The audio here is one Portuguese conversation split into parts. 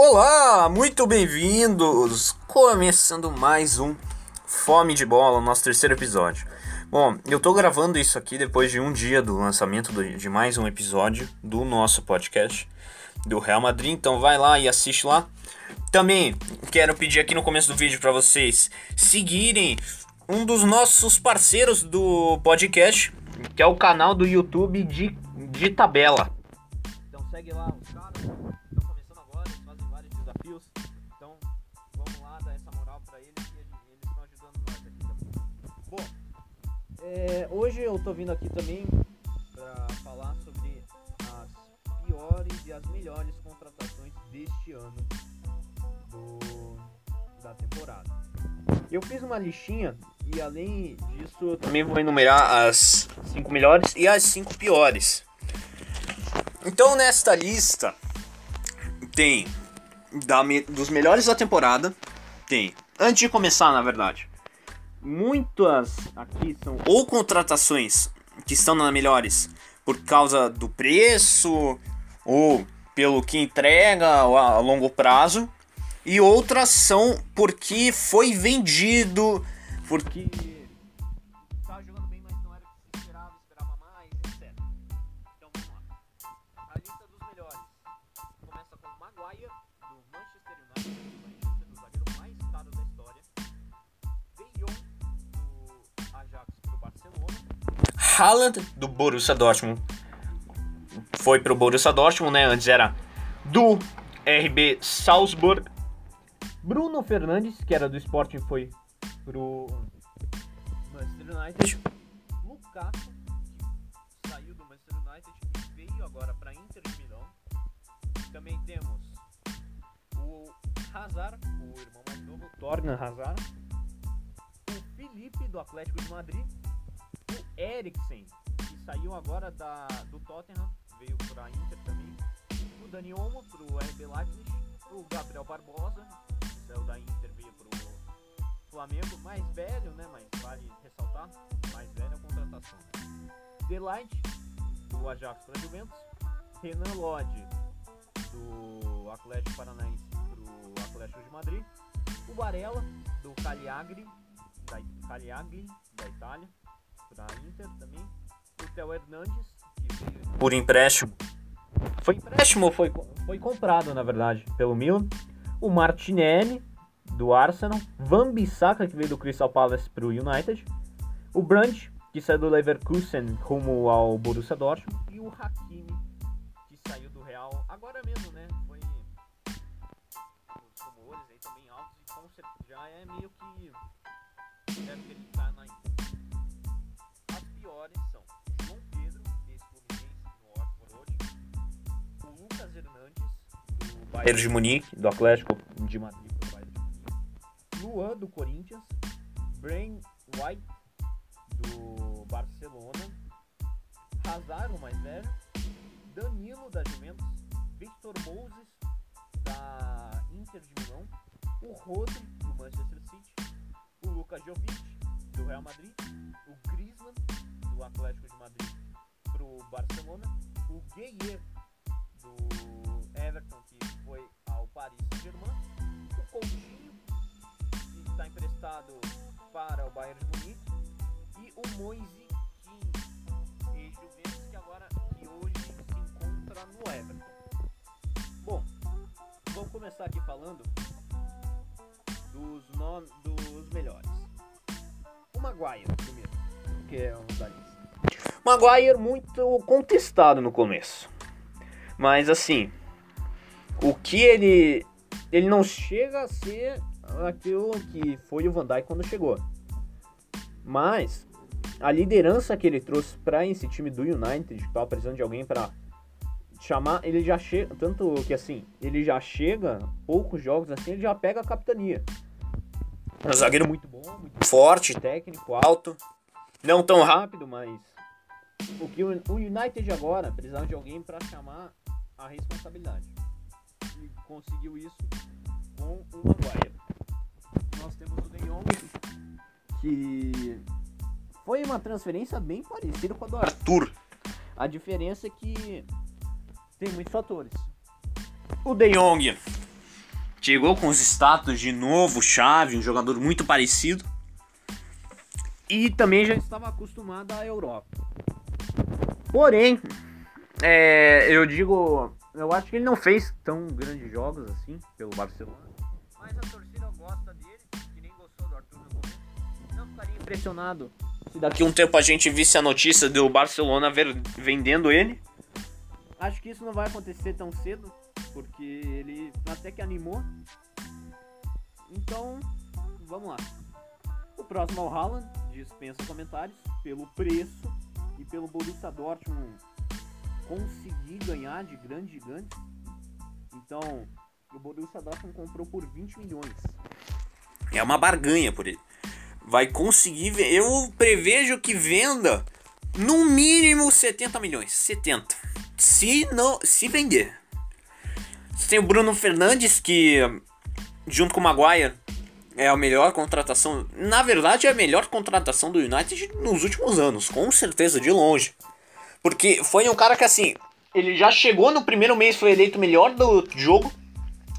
Olá, muito bem-vindos! Começando mais um Fome de Bola, nosso terceiro episódio. Bom, eu tô gravando isso aqui depois de um dia do lançamento de mais um episódio do nosso podcast do Real Madrid, então vai lá e assiste lá. Também quero pedir aqui no começo do vídeo para vocês seguirem um dos nossos parceiros do podcast, que é o canal do YouTube de, de tabela. Então segue lá é, hoje eu tô vindo aqui também para falar sobre as piores e as melhores contratações deste ano do, da temporada. Eu fiz uma listinha e além disso também vou enumerar as 5 melhores e as 5 piores. Então nesta lista tem da, dos melhores da temporada, tem, antes de começar na verdade, muitas aqui são ou contratações que estão na melhores por causa do preço ou pelo que entrega a longo prazo e outras são porque foi vendido, porque Haaland, do Borussia Dortmund. Foi para o Borussia Dortmund, né? Antes era do RB Salzburg. Bruno Fernandes, que era do Sporting, foi pro Manchester United. Lukaku, que saiu do Manchester United e veio agora para Inter de Milão. Também temos o Hazard, o irmão mais novo, Torna Hazard. O Felipe, do Atlético de Madrid. O Eriksen, que saiu agora da, do Tottenham, veio para Inter também. O Dani Olmo, pro RB Leipzig. O Gabriel Barbosa, saiu da Inter, veio pro Flamengo, mais velho, né? Mas vale ressaltar, mais velho a contratação. Delight, do Ajax para Juventus. Renan Lodge, do Atlético Paranaense pro Atlético de Madrid. O Varela, do Cagliari, da, Cagliari, da Itália, para Inter também. O Theo Hernandes, que veio por empréstimo. Foi empréstimo ou foi, foi comprado, na verdade, pelo Milan o Martinelli, do Arsenal, Van Bissaka, que veio do Crystal Palace para o United, o Brandt, que saiu do Leverkusen rumo ao Borussia Dortmund, e o Hakimi, que saiu do Real agora mesmo, né? Foi os rumores aí também altos e com certeza já é meio que deve acreditar Bayern de Munique, do Atlético de Madrid. Luan, do Corinthians. Brain White, do Barcelona. Hazard, o mais velho. Danilo, da Juventus. Victor Moses, da Inter de Milão. O Rodri, do Manchester City. O Lucas Jovic, do Real Madrid. O Griezmann, do Atlético de Madrid, pro Barcelona. O Gueye, do Everton, que foi ao Paris Saint-Germain. O Coutinho, que está emprestado para o Bayern de Munique. E o Moise King, ex-Juventus, que agora que hoje se encontra no Everton. Bom, vamos começar aqui falando dos, nomes, dos melhores. O Maguire, primeiro, que é um da lista. Maguire muito contestado no começo. Mas assim, o que ele ele não chega a ser aquilo que foi o Van Dijk quando chegou. Mas a liderança que ele trouxe para esse time do United, que tava precisando de alguém para chamar, ele já chega, tanto que assim, ele já chega poucos jogos assim, ele já pega a capitania. Um zagueiro muito bom, muito forte, técnico, alto, não tão rápido, mas o que o United agora precisava de alguém para chamar a responsabilidade. Conseguiu isso com o Maguire. Nós temos o De Jong, que foi uma transferência bem parecida com a do Arthur. A diferença é que tem muitos fatores. O De Jong Chegou com os status de novo, chave, um jogador muito parecido. E também já estava acostumado à Europa. Porém, é, eu digo, eu acho que ele não fez tão grandes jogos assim pelo Barcelona. Mas a torcida gosta dele, que nem gostou do Arthur no começo. Não ficaria impressionado se daqui a um tempo a gente visse a notícia do Barcelona ver, vendendo ele. Acho que isso não vai acontecer tão cedo, porque ele até que animou. Então, vamos lá. O próximo é o Haaland, dispensa comentários, pelo preço e pelo Borussia Dortmund conseguir ganhar de grandes gigantes. Então, o Borussia Dortmund comprou por 20 milhões. É uma barganha por ele. Vai conseguir. Eu prevejo que venda no mínimo 70 milhões. 70. Se não. Se vender. Você tem o Bruno Fernandes que. Junto com o Maguire. É a melhor contratação. Na verdade, é a melhor contratação do United nos últimos anos. Com certeza, de longe. Porque foi um cara que assim. Ele já chegou no primeiro mês, foi eleito melhor do jogo.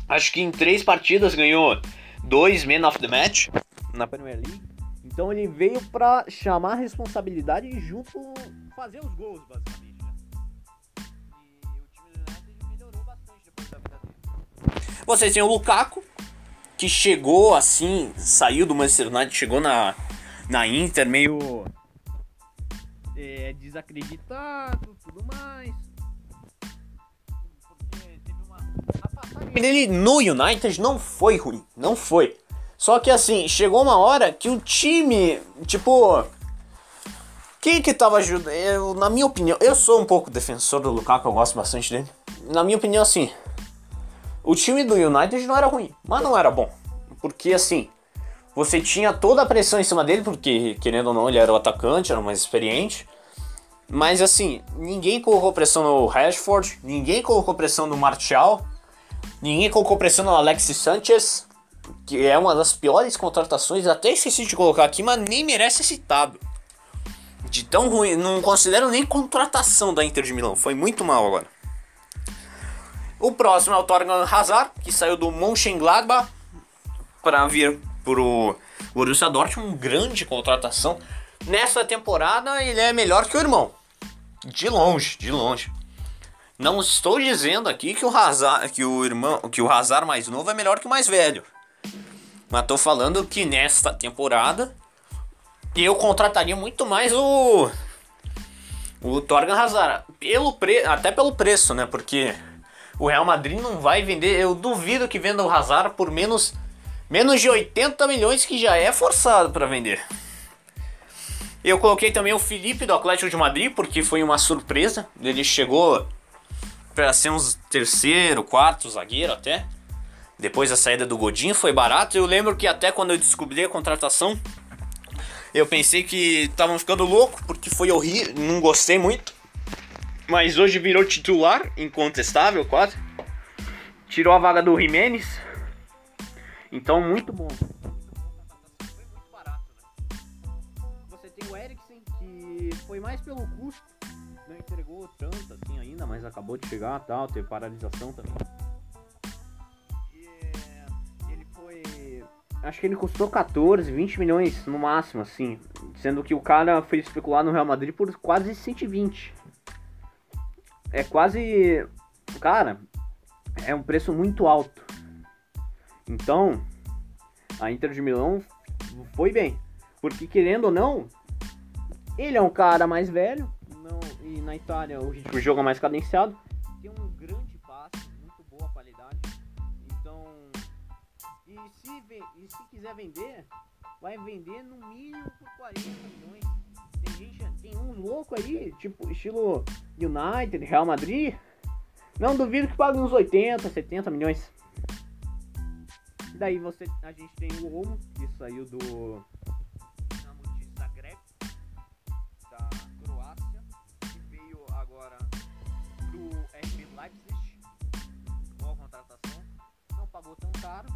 Acho que em três partidas ganhou dois Men of the Match na Premier League. Então ele veio para chamar a responsabilidade e junto fazer os gols, basicamente. Né? Vocês têm o Lukaku, que chegou assim, saiu do Manchester United, chegou na, na Inter meio é, desacreditado, tudo mais. Porque teve uma. A passagem dele no United não foi ruim, não foi. Só que assim, chegou uma hora que o time, tipo. Quem que tava ajudando? Na minha opinião, eu sou um pouco defensor do Lukaku, eu gosto bastante dele. Na minha opinião, assim. O time do United não era ruim, mas não era bom. Porque assim, você tinha toda a pressão em cima dele, porque querendo ou não, ele era o atacante, era mais experiente. Mas assim, ninguém colocou pressão no Rashford, ninguém colocou pressão no Martial, ninguém colocou pressão no Alexis Sanchez, que é uma das piores contratações, até esqueci de colocar aqui, mas nem merece citado. De tão ruim, não considero nem contratação da Inter de Milão, foi muito mal agora. O próximo é o Torgan Hazard, que saiu do Mönchengladbach para vir pro Borussia Dortmund, grande contratação. Nessa temporada ele é melhor que o irmão. De longe, de longe. Não estou dizendo aqui que o Hazard, que o irmão, que o Hazard mais novo é melhor que o mais velho. Mas tô falando que nesta temporada eu contrataria muito mais o o Torgan Hazard, pelo pre, até pelo preço, né? Porque o Real Madrid não vai vender, eu duvido que venda o Hazard por menos menos de 80 milhões que já é forçado para vender. Eu coloquei também o Felipe do Atlético de Madrid, porque foi uma surpresa. Ele chegou para ser um terceiro, quarto zagueiro até. Depois da saída do Godinho foi barato. Eu lembro que até quando eu descobri a contratação, eu pensei que estavam ficando louco, porque foi horrível, não gostei muito. Mas hoje virou titular, incontestável quase. Tirou a vaga do Jimenez. Então, muito bom. foi mais pelo custo, não entregou tanto assim ainda, mas acabou de chegar tal, teve paralisação também. E, ele foi. Acho que ele custou 14, 20 milhões no máximo, assim. Sendo que o cara foi especular no Real Madrid por quase 120. É quase. Cara, é um preço muito alto. Então, a Inter de Milão foi bem. Porque querendo ou não, ele é um cara mais velho, não, e na Itália o ritmo de jogo é mais cadenciado. Tem um grande passe, muito boa qualidade. Então, e se, e se quiser vender, vai vender no mínimo por 40 milhões. Tem gente, tem uns loucos aí, tipo estilo United, Real Madrid. Não duvido que pague uns 80, 70 milhões. Daí você, a gente tem o Olmo, que saiu do pagou tão caro.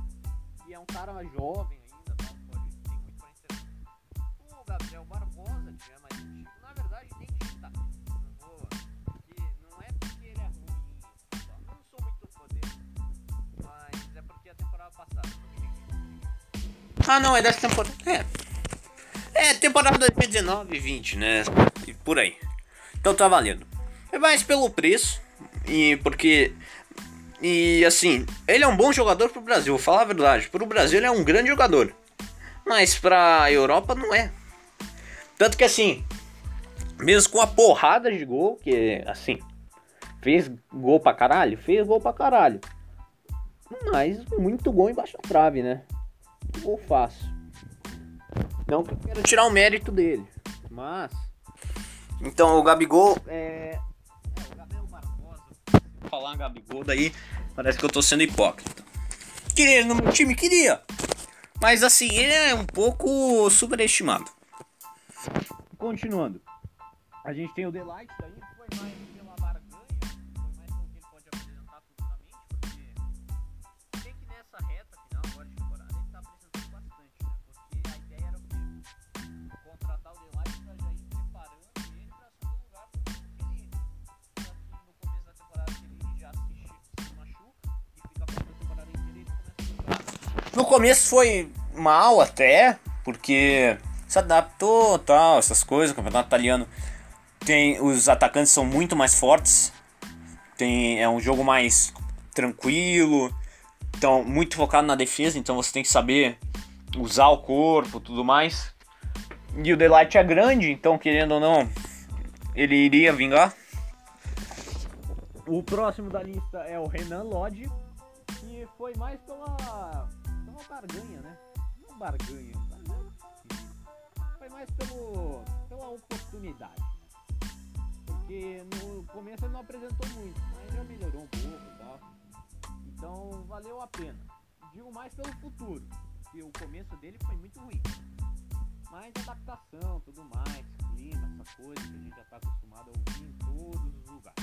E é um cara jovem ainda, tá? pode, tem muito pra ensinar. O Gabriel Barbosa tiver mais antigo, Ah, não, é dessa temporada. É. É, temporada 2019 e 20, né? E por aí. Então tá valendo. É mais pelo preço. E porque. E assim, ele é um bom jogador pro Brasil, vou falar a verdade. Pro Brasil ele é um grande jogador. Mas pra Europa não é. Tanto que assim, mesmo com a porrada de gol, que assim, fez gol pra caralho, fez gol pra caralho. Mas muito gol embaixo da trave, né? Gol fácil. Não que eu quero tirar o mérito dele, mas. Então o Gabigol é. É, o Gabriel Barbosa. Vou falar Gabigol, daí parece que eu tô sendo hipócrita. Queria ele no meu time? Queria. Mas assim, ele é um pouco superestimado. Continuando. A gente tem o Delight daí, foi mais No começo foi mal até, porque se adaptou tal, essas coisas, o campeonato italiano tem os atacantes são muito mais fortes. Tem é um jogo mais tranquilo. Então, muito focado na defesa, então você tem que saber usar o corpo, tudo mais. E o Delight é grande, então querendo ou não, ele iria vingar. O próximo da lista é o Renan Lodge, que foi mais pela, pela barganha, né? Não barganha, foi mais pelo, pela oportunidade porque no começo ele não apresentou muito, mas já melhorou um pouco e tal. Então valeu a pena. Digo mais pelo futuro, que o começo dele foi muito ruim. Mas adaptação, tudo mais, clima, essa coisa que a gente já está acostumado a ouvir em todos os lugares.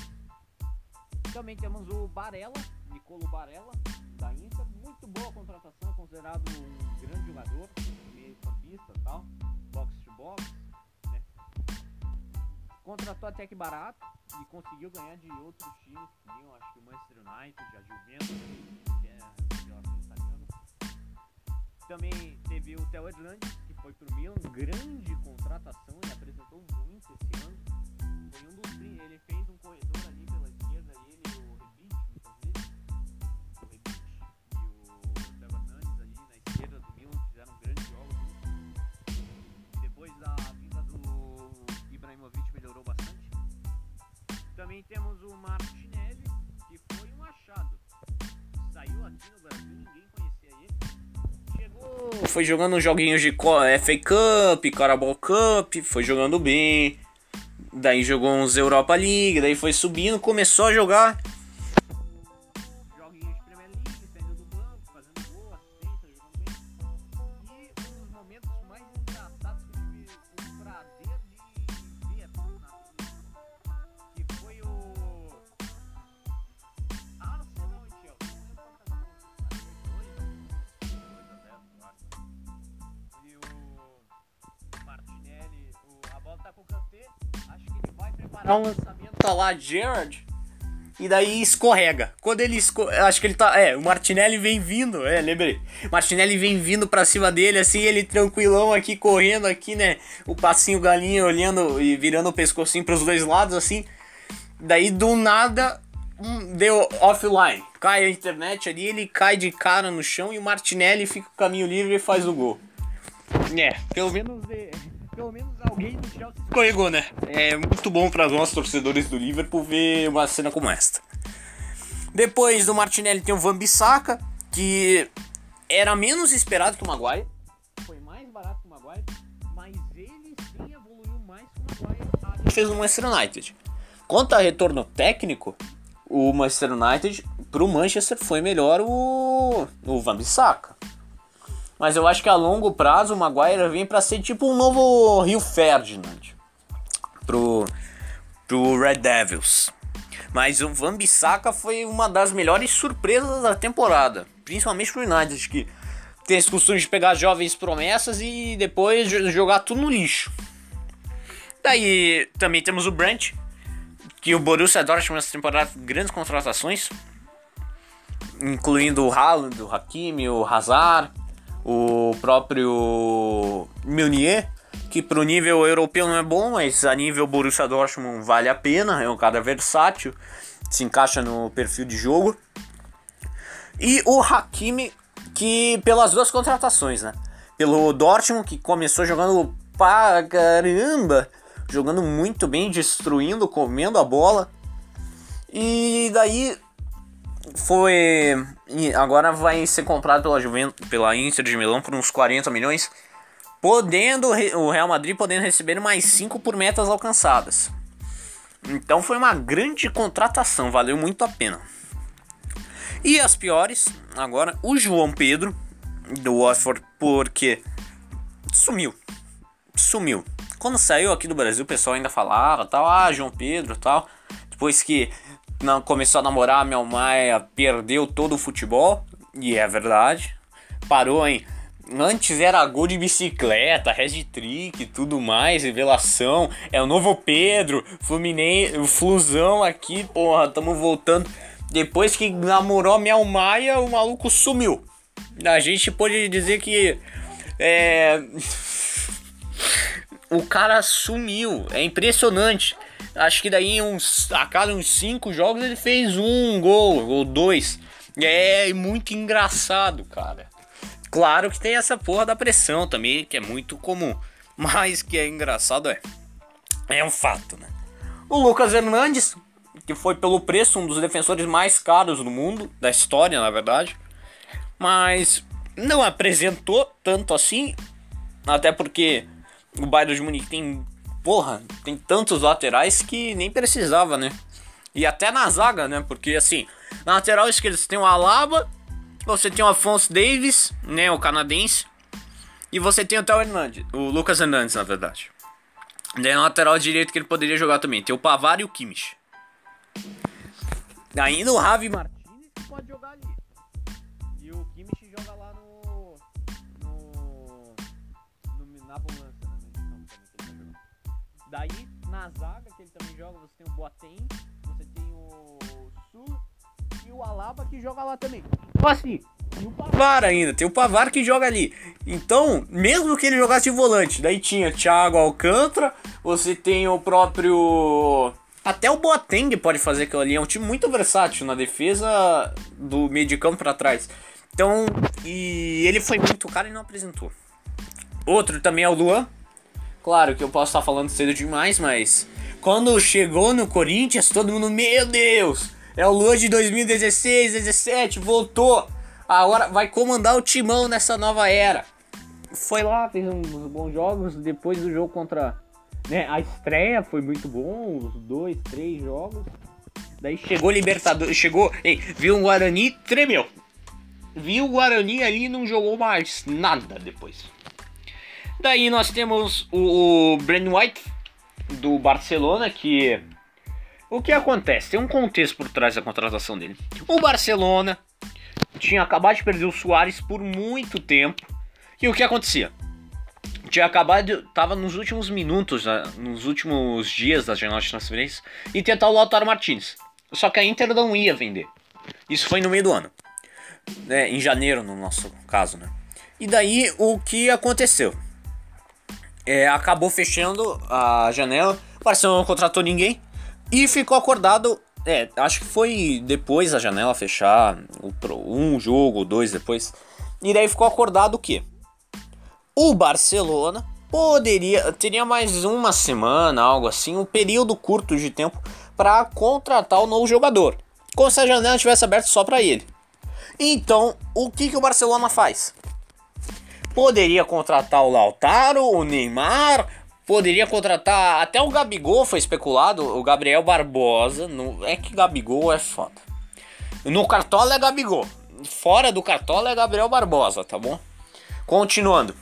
Também temos o Barella, Nicolo Barella, da Inter. Muito boa contratação, considerado um grande jogador, meio campista tal, box to box contratou até que barato e conseguiu ganhar de outros times tinham, acho que o Manchester United, a Juventus, que é a italiano. Também teve o Theo Hernandes, que foi pro Milan, grande contratação e apresentou muito esse ano. Foi um dos ele fez um corredor ali Também temos o Martinelli, que foi um achado. Saiu aqui no Brasil, ninguém conhecia ele. Chegou. Foi jogando joguinhos de FA Cup, Carabao Cup, foi jogando bem. Daí jogou uns Europa League, daí foi subindo, começou a jogar dá um lançamento, tá lá Gerard, e daí escorrega. Quando ele escorrega, acho que ele tá, é, o Martinelli vem vindo, é, lembrei. Martinelli vem vindo pra cima dele, assim, ele tranquilão aqui, correndo aqui, né, o passinho galinha olhando e virando o pescocinho pros dois lados, assim. Daí, do nada, hum, deu offline. Cai a internet ali, ele cai de cara no chão e o Martinelli fica o caminho livre e faz o gol. É, pelo menos... É pelo menos alguém do Chelsea escorregou, né? É muito bom para nós torcedores do Liverpool ver uma cena como esta. Depois do Martinelli tem o Van Bissaka, que era menos esperado que o Maguire. Foi mais barato que o Maguire, mas ele sim evoluiu mais que o Maguire. Fez no Manchester United. Quanto a retorno técnico, o Manchester United pro Manchester foi melhor o, o Van Bissaka. Mas eu acho que a longo prazo o Maguire vem para ser tipo um novo Rio Ferdinand pro, pro Red Devils. Mas o Van Bissaka foi uma das melhores surpresas da temporada, principalmente pro United, que tem esse costume de pegar jovens promessas e depois jogar tudo no lixo. Daí também temos o Brent, que o Borussia Dortmund nessa temporada grandes contratações, incluindo o Haaland, o Hakimi, o Hazard, o próprio Meunier, que pro nível europeu não é bom, mas a nível Borussia Dortmund vale a pena, é um cara versátil, se encaixa no perfil de jogo. E o Hakimi, que pelas duas contratações, né? Pelo Dortmund, que começou jogando pra caramba, jogando muito bem, destruindo, comendo a bola. E daí foi. Agora vai ser comprado pela, Juventus, pela Inter de Milão por uns 40 milhões. Podendo o Real Madrid podendo receber mais 5 por metas alcançadas. Então foi uma grande contratação, valeu muito a pena. E as piores, agora o João Pedro do Watford, porque sumiu. Sumiu. Quando saiu aqui do Brasil, o pessoal ainda falava, tal, ah, João Pedro, tal. Depois que não começou a namorar, a Mel Maia perdeu todo o futebol, e é verdade. Parou em Antes era gol de bicicleta, trick e tudo mais, revelação. É o novo Pedro, Fluminense, Flusão aqui, porra, tamo voltando. Depois que namorou Mel Maia, o maluco sumiu. A gente pode dizer que. É. o cara sumiu. É impressionante. Acho que daí uns, a cada uns 5 jogos ele fez um gol ou dois. É muito engraçado, cara. Claro que tem essa porra da pressão também, que é muito comum. Mas que é engraçado é. É um fato, né? O Lucas Hernandes, que foi pelo preço um dos defensores mais caros do mundo, da história, na verdade. Mas não apresentou tanto assim. Até porque o Bayern de Munique tem. Porra, tem tantos laterais que nem precisava, né? E até na zaga, né? Porque assim, na lateral esquerda você tem o Alaba, você tem o Afonso Davis, né? O canadense. E você tem o Hernandes, o Lucas Hernandes, na verdade. Daí na lateral direito que ele poderia jogar também. Tem o Pavar e o Kimmich. Ainda o Ravi Martinez pode jogar ali. Daí, na zaga que ele também joga, você tem o Boateng, você tem o Sul e o Alaba que joga lá também. Então assim, e o Pavar ainda, tem o Pavar que joga ali. Então, mesmo que ele jogasse de volante, daí tinha Thiago Alcântara, você tem o próprio. Até o Boateng pode fazer aquilo ali. É um time muito versátil na defesa do meio de campo para trás. Então, e ele foi muito caro e não apresentou. Outro também é o Luan. Claro que eu posso estar falando cedo demais, mas quando chegou no Corinthians, todo mundo, meu Deus, é o Luan de 2016, 17, voltou. Agora vai comandar o timão nessa nova era. Foi lá, fez uns bons jogos. Depois do jogo contra. Né, a estreia foi muito bom, os dois, três jogos. Daí chegou Libertadores, chegou, ei, viu o Guarani, tremeu. Viu o Guarani ali e não jogou mais nada depois. Daí nós temos o, o White do Barcelona, que o que acontece? Tem um contexto por trás da contratação dele. O Barcelona tinha acabado de perder o Soares por muito tempo. E o que acontecia? Tinha acabado, tava nos últimos minutos, né, nos últimos dias da janela de transferência, e tentar o Lautaro Martins. Só que a Inter não ia vender. Isso foi no meio do ano. Né, em janeiro, no nosso caso, né? E daí o que aconteceu? É, acabou fechando a janela. O Barcelona não contratou ninguém. E ficou acordado, é, acho que foi depois da janela fechar, um jogo, dois depois. E daí ficou acordado o quê? O Barcelona poderia, teria mais uma semana, algo assim, um período curto de tempo para contratar o novo jogador. Como se a janela tivesse aberta só para ele. Então, o que, que o Barcelona faz? Poderia contratar o Lautaro, o Neymar, Poderia contratar. Até o Gabigol foi especulado. O Gabriel Barbosa. No, é que Gabigol é foda. No Cartola é Gabigol. Fora do Cartola é Gabriel Barbosa, tá bom? Continuando.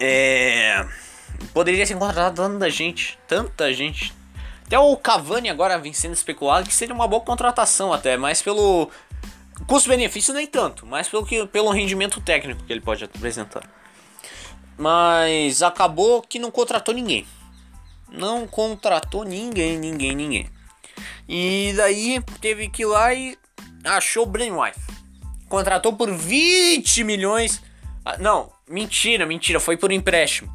É. Poderia ser contratado tanta gente. Tanta gente. Até o Cavani agora vem sendo especulado que seria uma boa contratação até, mas pelo custo-benefício nem tanto, mas pelo, que, pelo rendimento técnico que ele pode apresentar. Mas acabou que não contratou ninguém. Não contratou ninguém, ninguém, ninguém. E daí teve que ir lá e achou o Brainwife. Contratou por 20 milhões Ah, não, mentira, mentira, foi por empréstimo.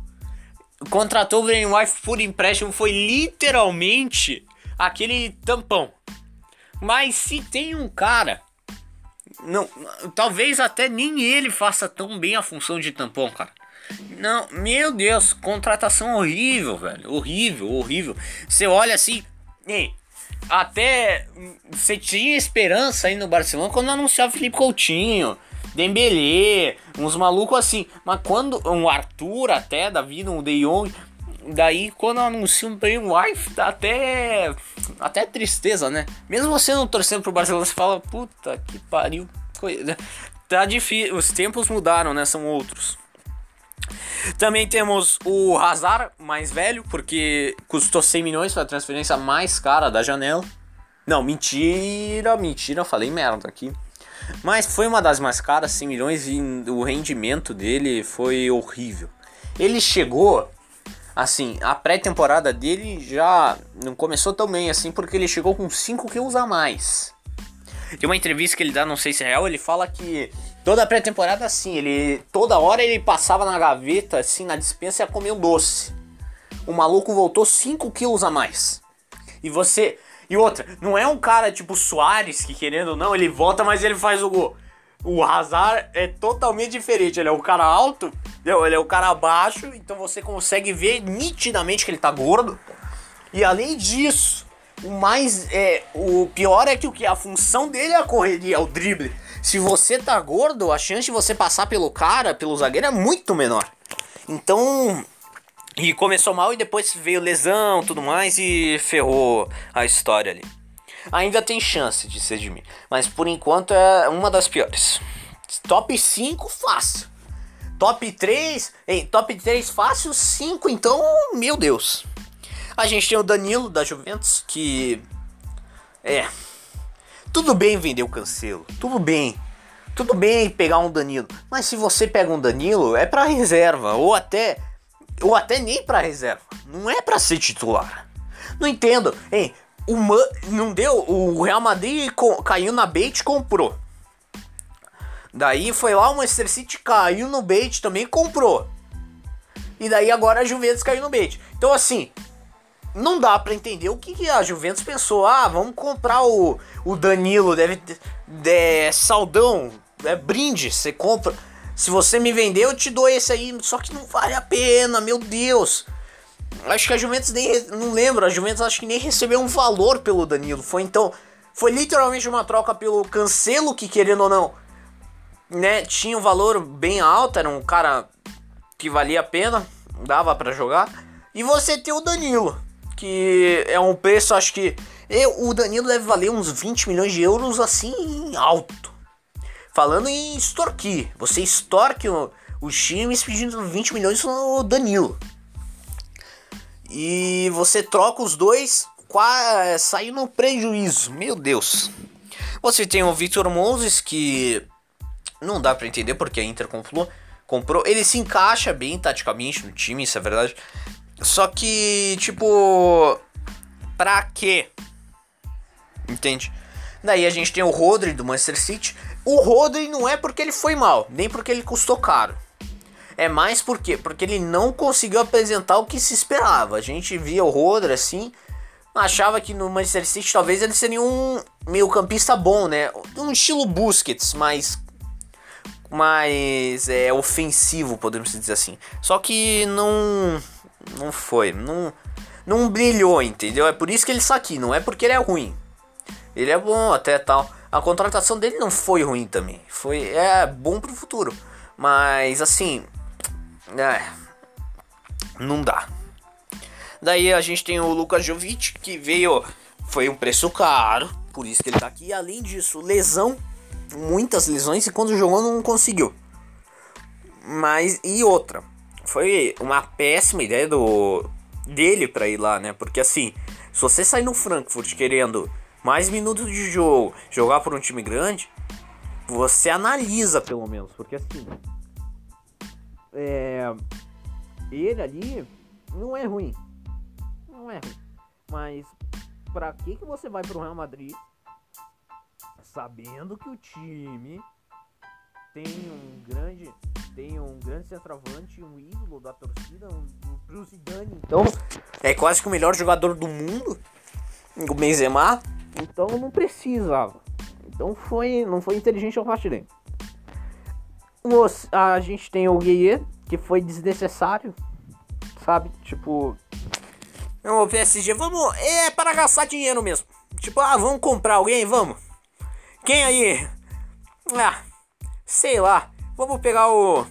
Contratou o Brain Wife por empréstimo, foi literalmente aquele tampão. Mas se tem um cara. Não, talvez até nem ele faça tão bem a função de tampão, cara. Não, meu Deus, contratação horrível, velho. Horrível, horrível. Você olha assim. Ei, até você tinha esperança aí no Barcelona quando anunciou o Felipe Coutinho, Dembélé, uns malucos assim. Mas quando um Arthur até da vida, um De Jong, daí quando anuncia um Brain Wife, dá até até tristeza, né? Mesmo você não torcendo pro Barcelona, você fala, puta que pariu. Tá difícil, os tempos mudaram, né? São outros. Também temos o Hazard mais velho, porque custou 100 milhões, foi a transferência mais cara da janela. Não, mentira, mentira, falei merda aqui. Mas foi uma das mais caras, 100 milhões, e o rendimento dele foi horrível. Ele chegou, assim, a pré-temporada dele já não começou tão bem assim, porque ele chegou com 5 quilos a mais. Tem uma entrevista que ele dá, não sei se é real, ele fala que toda pré-temporada assim, ele toda hora ele passava na gaveta, assim, na dispensa e ia comer um doce. O maluco voltou 5 quilos a mais. E você. E outra, não é um cara tipo Soares que querendo ou não, ele volta, mas ele faz o gol. O Hazard é totalmente diferente. Ele é um cara alto, ele é um cara baixo, então você consegue ver nitidamente que ele tá gordo. E além disso, o mais é o pior é que o que a função dele é a correria, é o drible. Se você tá gordo, a chance de você passar pelo cara, pelo zagueiro é muito menor. Então, e começou mal e depois veio lesão, tudo mais e ferrou a história ali. Ainda tem chance de ser de mim, mas por enquanto é uma das piores. Top 5 fácil. Top 3, ei, top 3 fácil, 5 então, meu Deus. A gente tem o Danilo da Juventus, que. É. Tudo bem vender o Cancelo, tudo bem. Tudo bem pegar um Danilo, mas se você pega um Danilo, é para reserva, ou até. Ou até nem para reserva. Não é para ser titular. Não entendo. Hein, o Man, não deu. O Real Madrid caiu na bait e comprou. Daí foi lá o Manchester City caiu no bait também comprou. E daí agora a Juventus caiu no bait. Então assim, não dá para entender o que, que, a Juventus pensou. Ah, vamos comprar o, o Danilo, deve ter é, saldão, é brinde, você compra. Se você me vender, eu te dou esse aí, só que não vale a pena, meu Deus. Acho que a Juventus nem não lembro, a Juventus acho que nem recebeu um valor pelo Danilo. Foi então, foi literalmente uma troca pelo Cancelo que querendo ou não, né, tinha um valor bem alto, era um cara que valia a pena, dava para jogar. E você tem o Danilo, que é um preço, acho que eu, o Danilo deve valer uns 20 milhões de euros assim alto. Falando em extorquir, você extorque o, os times pedindo 20 milhões no Danilo. E você troca os dois, qua, sai no prejuízo. Meu Deus. Você tem o Victor Moses que não dá para entender porque a Inter comprou. comprou. Ele se encaixa bem taticamente no time, isso é verdade. Só que, tipo. Pra quê? Entende? Daí a gente tem o Rodri do Manchester City. O Rodri não é porque ele foi mal, nem porque ele custou caro. É mais porque porque ele não conseguiu apresentar o que se esperava. A gente via o Rodri assim, achava que no Manchester City talvez ele seria um meio-campista bom, né? Um estilo Busquets, mais mais é, ofensivo, podemos dizer assim. Só que não não foi, não, não brilhou, entendeu? É por isso que ele está aqui, não é porque ele é ruim. Ele é bom até tal. A contratação dele não foi ruim também. Foi é bom pro futuro. Mas assim, é, não dá. Daí a gente tem o Lucas Jovic que veio, foi um preço caro, por isso que ele tá aqui. Além disso, lesão, muitas lesões e quando jogou não conseguiu. Mas e outra, foi uma péssima ideia do dele para ir lá, né? Porque assim, se você sair no Frankfurt querendo mais minutos de jogo, jogar por um time grande, você analisa pelo menos, porque assim, é, ele ali não é ruim, não é ruim, mas para que que você vai pro Real Madrid sabendo que o time tem um grande tem um grande centroavante, um ídolo da torcida, um, o Zidane. Então, é quase que o melhor jogador do mundo, o Benzema. Então não precisava. Então foi, não foi inteligente a parte dele. A gente tem o que foi desnecessário, sabe? Tipo, o PSG, vamos, é para gastar dinheiro mesmo. Tipo, ah, vamos comprar alguém, vamos. Quem aí? Ah, sei lá. Vamos pegar o.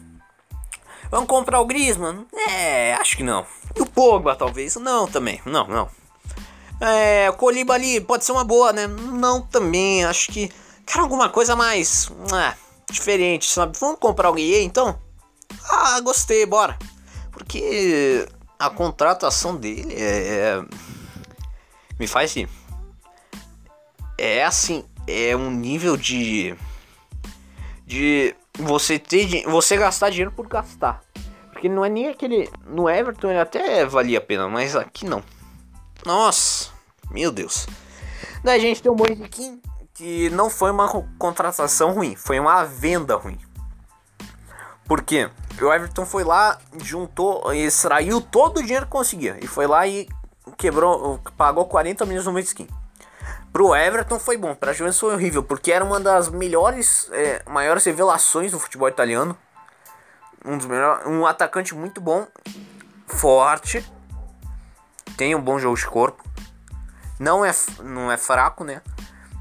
Vamos comprar o Griezmann? É, acho que não. E o Pogba, talvez? Não, também. Não, não. É, Coliba ali pode ser uma boa, né? Não, também. Acho que. Cara, alguma coisa mais. Ah, diferente, sabe? Vamos comprar o então? Ah, gostei, bora. Porque a contratação dele é. é me faz. É assim. É um nível de. De você ter você gastar dinheiro por gastar. Porque não é nem aquele. No Everton ele até valia a pena, mas aqui não. Nossa, meu Deus. A gente tem o Moise que não foi uma contratação ruim, foi uma venda ruim. Por quê? O Everton foi lá, juntou, extraiu todo o dinheiro que conseguia. E foi lá e quebrou, pagou 40 milhões no Moise Pro Everton foi bom, pra Juventus foi horrível, porque era uma das melhores, é, maiores revelações do futebol italiano. Um dos melhores, um atacante muito bom, forte, tem um bom jogo de corpo, não é, não é fraco, né?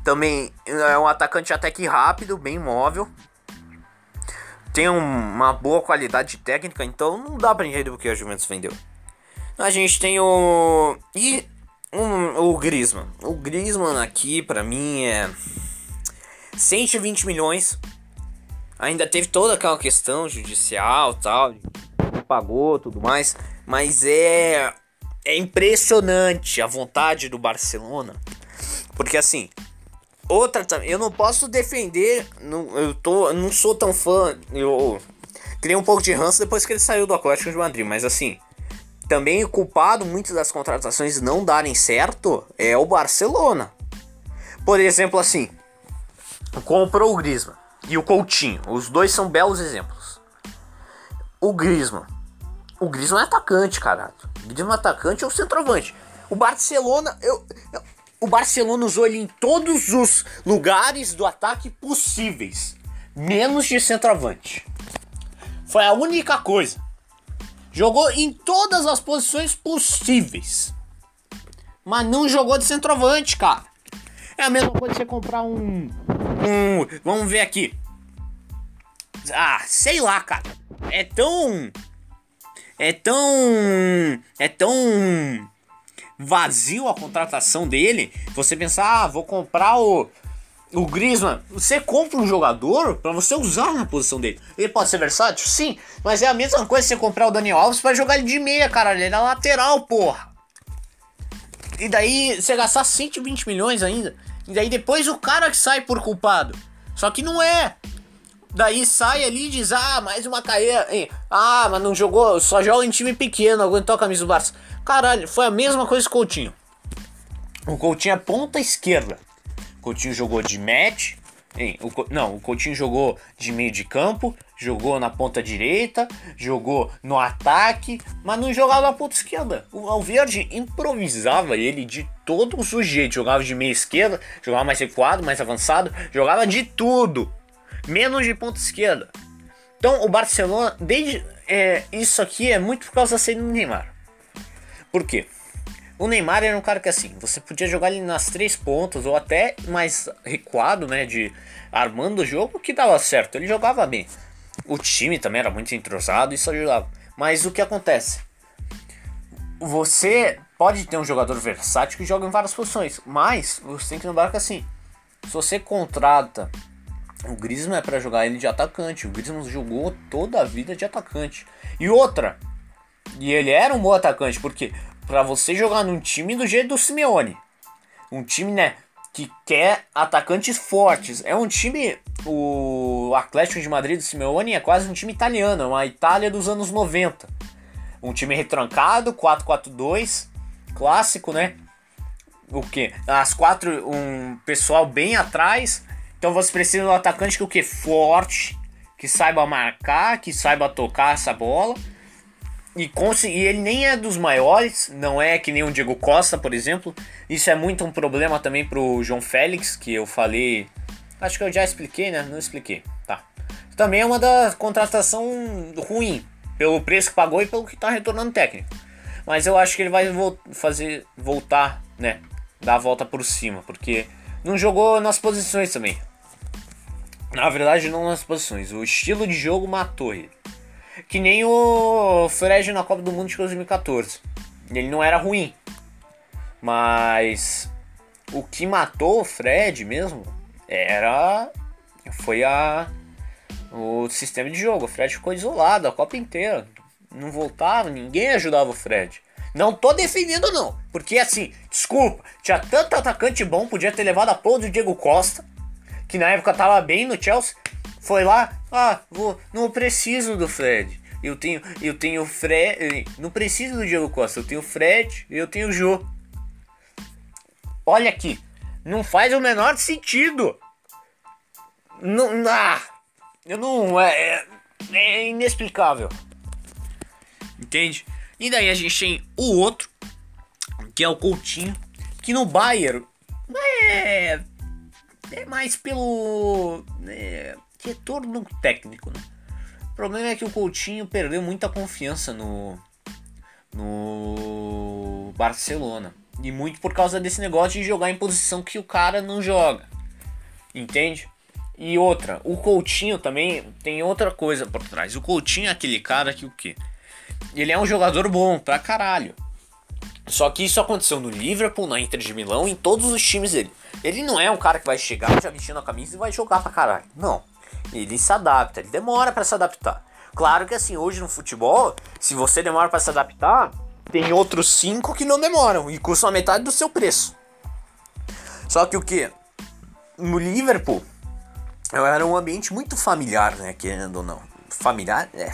Também é um atacante até que rápido, bem móvel. Tem um, uma boa qualidade técnica, então não dá pra entender porque a Juventus vendeu. A gente tem o. E um, o Griezmann. O Griezmann aqui, para mim, é 120 milhões. Ainda teve toda aquela questão judicial tal, pagou tudo mais, mas é é impressionante a vontade do Barcelona, porque assim, outra eu não posso defender, não, eu tô, não sou tão fã, eu criei um pouco de ranço depois que ele saiu do Atlético de Madrid, mas assim, também o culpado, muitas das contratações não darem certo, é o Barcelona. Por exemplo, assim, comprou o Griezmann e o Coutinho. Os dois são belos exemplos. O Griezmann. O Griezmann é atacante, caralho. O Griezmann é atacante ou centroavante. O Barcelona, eu, eu, o Barcelona usou ele em todos os lugares do ataque possíveis, menos de centroavante. Foi a única coisa. Jogou em todas as posições possíveis. Mas não jogou de centroavante, cara. É a mesma coisa você comprar um. Um. Vamos ver aqui. Ah, sei lá, cara. É tão. É tão. É tão. Vazio a contratação dele. Você pensar, ah, vou comprar o o Griezmann, você compra um jogador para você usar na posição dele. Ele pode ser versátil? Sim, mas é a mesma coisa você comprar o Daniel Alves para jogar ele de meia, cara. Ele é na lateral, porra. E daí você gastar 120 milhões ainda. E daí depois o cara que sai por culpado. Só que não é. Daí sai ali e diz: Ah, mais uma carreira. Ah, mas não jogou, só joga em time pequeno, aguentou a camisa do Barça. Caralho, foi a mesma coisa que o Coutinho. O Coutinho é ponta esquerda. Coutinho jogou de match. O, não, o Coutinho jogou de meio de campo, jogou na ponta direita, jogou no ataque, mas não jogava na ponta esquerda. O Alverde improvisava ele de todos os jeitos. Jogava de meia esquerda, jogava mais recuado, mais avançado, jogava de tudo, menos de ponta esquerda. Então o Barcelona, desde é, isso aqui é muito por causa da saída do Neymar. Por quê? O Neymar era um cara que assim, você podia jogar ele nas três pontas ou até mais recuado, né, de armando o jogo que dava certo. Ele jogava bem. O time também era muito entrosado só ajudava. Mas o que acontece? Você pode ter um jogador versátil que joga em várias posições, mas você tem que lembrar que assim, se você contrata o Griezmann é para jogar ele de atacante. O Griezmann jogou toda a vida de atacante. E outra, e ele era um bom atacante, porque para você jogar num time do jeito do Simeone. Um time, né, que quer atacantes fortes. É um time, o Atlético de Madrid do Simeone é quase um time italiano, é uma Itália dos anos 90. Um time retrancado, 4-4-2, clássico, né? O que? As quatro, um pessoal bem atrás. Então você precisa de um atacante que o que? Forte, que saiba marcar, que saiba tocar essa bola. E, ele nem é dos maiores, não é que nem o Diego Costa, por exemplo. Isso é muito um problema também pro João Félix, que eu falei. Acho que eu já expliquei, né? Não expliquei. Tá. Também é uma da contratação ruim, pelo preço que pagou e pelo que tá retornando técnico. Mas eu acho que ele vai vo fazer voltar, né? Dar a volta por cima, porque não jogou nas posições também. Na verdade, não nas posições. O estilo de jogo matou ele. Que nem o Fred na Copa do Mundo de 2014. Ele não era ruim. Mas o que matou o Fred mesmo era. Foi a. O sistema de jogo. O Fred ficou isolado a Copa inteira. Não voltava, ninguém ajudava o Fred. Não tô defendendo, não. Porque assim, desculpa, tinha tanto atacante bom, podia ter levado a porra do Diego Costa que na época tava bem no Chelsea, foi lá, ah, vou, não preciso do Fred. Eu tenho, eu tenho Fred, não preciso do Diego Costa, eu tenho Fred, eu tenho Jô. Olha aqui, não faz o menor sentido. Não, ah, eu não é, é, é inexplicável. Entende? E daí a gente tem o outro, que é o Coutinho, que no Bayern é é mais pelo é, retorno técnico, né? O problema é que o Coutinho perdeu muita confiança no, no Barcelona. E muito por causa desse negócio de jogar em posição que o cara não joga. Entende? E outra, o Coutinho também tem outra coisa por trás. O Coutinho é aquele cara que o quê? Ele é um jogador bom pra caralho. Só que isso aconteceu no Liverpool, na Inter de Milão, em todos os times dele. Ele não é um cara que vai chegar já vestindo a camisa e vai jogar pra caralho. Não. Ele se adapta, ele demora para se adaptar. Claro que assim, hoje no futebol, se você demora para se adaptar, tem outros cinco que não demoram e custam a metade do seu preço. Só que o que? No Liverpool, era um ambiente muito familiar, né? Querendo ou não. Familiar? É.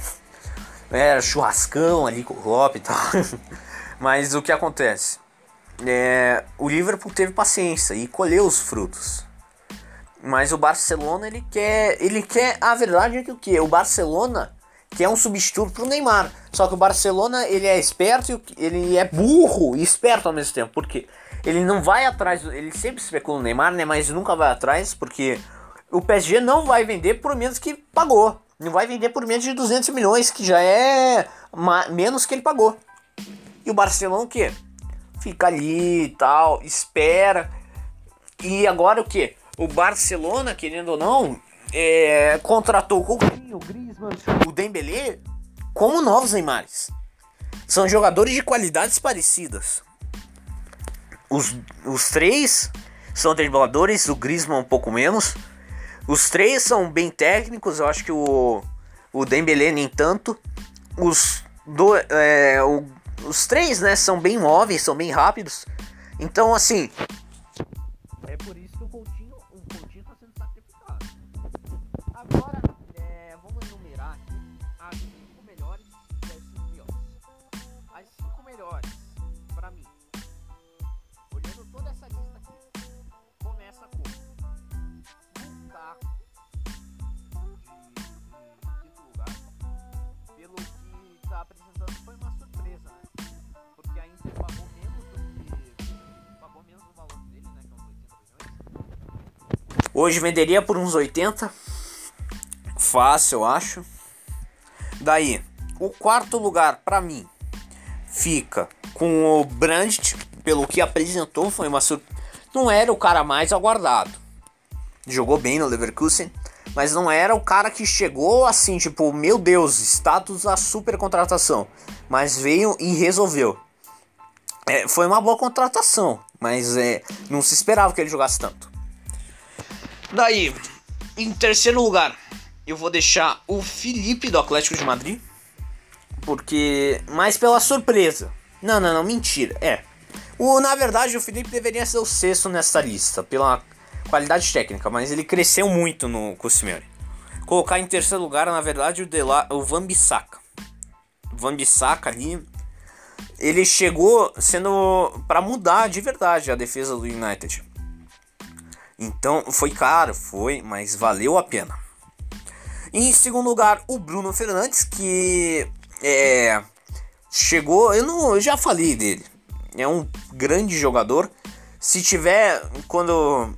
Era churrascão ali com o Klopp e tal. Mas o que acontece? É, o Liverpool teve paciência e colheu os frutos. Mas o Barcelona ele quer, ele quer, a verdade é que o que? O Barcelona quer um substituto pro Neymar. Só que o Barcelona ele é esperto, ele é burro e esperto ao mesmo tempo, porque ele não vai atrás, ele sempre especula no Neymar, né, mas nunca vai atrás porque o PSG não vai vender por menos que pagou. Não vai vender por menos de 200 milhões, que já é menos que ele pagou. E o Barcelona o quê? Fica ali e tal, espera. E agora o que? O Barcelona, querendo ou não, é, contratou o Coutinho, o Griezmann, o Dembélé como novos Neymares. São jogadores de qualidades parecidas. Os, os três são dribladores, o Griezmann um pouco menos. Os três são bem técnicos, eu acho que o, o Dembélé nem tanto. Os do, é, o os três, né, são bem móveis, são bem rápidos. Então, assim. Hoje venderia por uns 80. Fácil, eu acho. Daí, o quarto lugar para mim fica com o Brandt, pelo que apresentou, foi uma sur... não era o cara mais aguardado. Jogou bem no Leverkusen, mas não era o cara que chegou assim, tipo, meu Deus, status da super contratação, mas veio e resolveu. É, foi uma boa contratação, mas é, não se esperava que ele jogasse tanto. Daí, em terceiro lugar, eu vou deixar o Felipe do Atlético de Madrid. Porque. Mais pela surpresa. Não, não, não, mentira. É. O, na verdade, o Felipe deveria ser o sexto nessa lista, pela qualidade técnica, mas ele cresceu muito no com Colocar em terceiro lugar, na verdade, o, Dela, o Van Bissaka. Van Bissaka ali. Ele chegou sendo para mudar de verdade a defesa do United. Então foi caro, foi, mas valeu a pena. Em segundo lugar, o Bruno Fernandes, que é, chegou. Eu, não, eu já falei dele. É um grande jogador. Se tiver. Quando.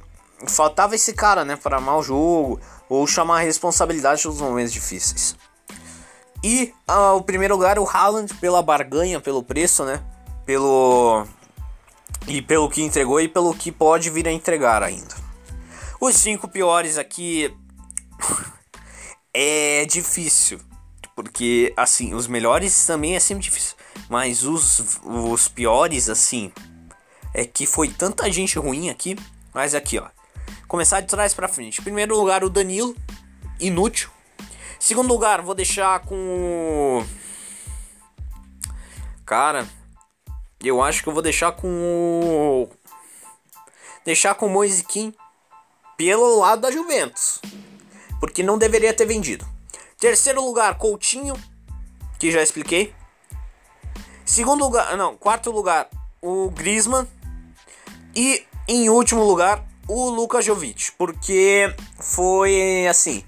Faltava esse cara, né? Para amar o jogo. Ou chamar a responsabilidade nos momentos difíceis. E uh, o primeiro lugar, o Haaland, pela barganha, pelo preço, né? Pelo. E pelo que entregou e pelo que pode vir a entregar ainda. Os cinco piores aqui. é difícil. Porque, assim, os melhores também é sempre difícil. Mas os, os piores, assim. É que foi tanta gente ruim aqui. Mas aqui, ó. Começar de trás para frente. Primeiro lugar, o Danilo. Inútil. Segundo lugar, vou deixar com. Cara, eu acho que eu vou deixar com. Deixar com o Moisiquim pelo lado da Juventus. Porque não deveria ter vendido. Terceiro lugar, Coutinho, que já expliquei. Segundo lugar, não, quarto lugar, o Griezmann. E em último lugar, o Lucas Jovic, porque foi assim,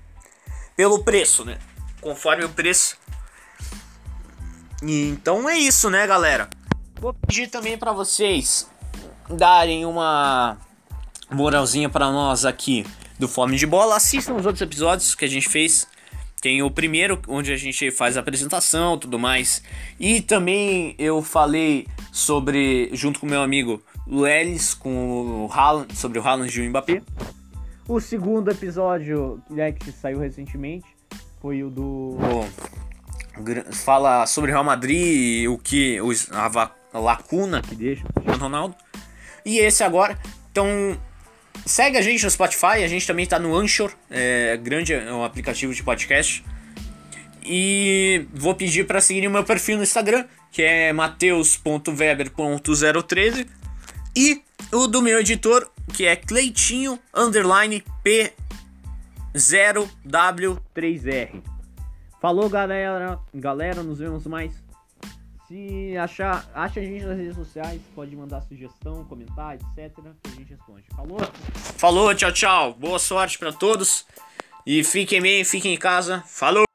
pelo preço, né? Conforme o preço. Então é isso, né, galera? Vou pedir também para vocês darem uma moralzinha para nós aqui do Fome de Bola. Assistam os outros episódios que a gente fez. Tem o primeiro, onde a gente faz a apresentação tudo mais. E também eu falei sobre, junto com meu amigo Lelis, com o Haaland, sobre o Haaland e o Mbappé. O segundo episódio né, que saiu recentemente foi o do. Fala sobre o Real Madrid, o que. a lacuna que deixa o Cristiano Ronaldo. E esse agora. Então, Segue a gente no Spotify, a gente também está no Anchor, é grande é um aplicativo de podcast. E vou pedir para seguir o meu perfil no Instagram, que é mateus.weber.013. E o do meu editor, que é Cleitinho underline P0W3R. Falou, galera. Galera, nos vemos mais. Se achar, acha a gente nas redes sociais, pode mandar sugestão, comentar, etc. Que a gente responde. Falou? Falou, tchau, tchau. Boa sorte para todos. E fiquem bem, fiquem em casa. Falou!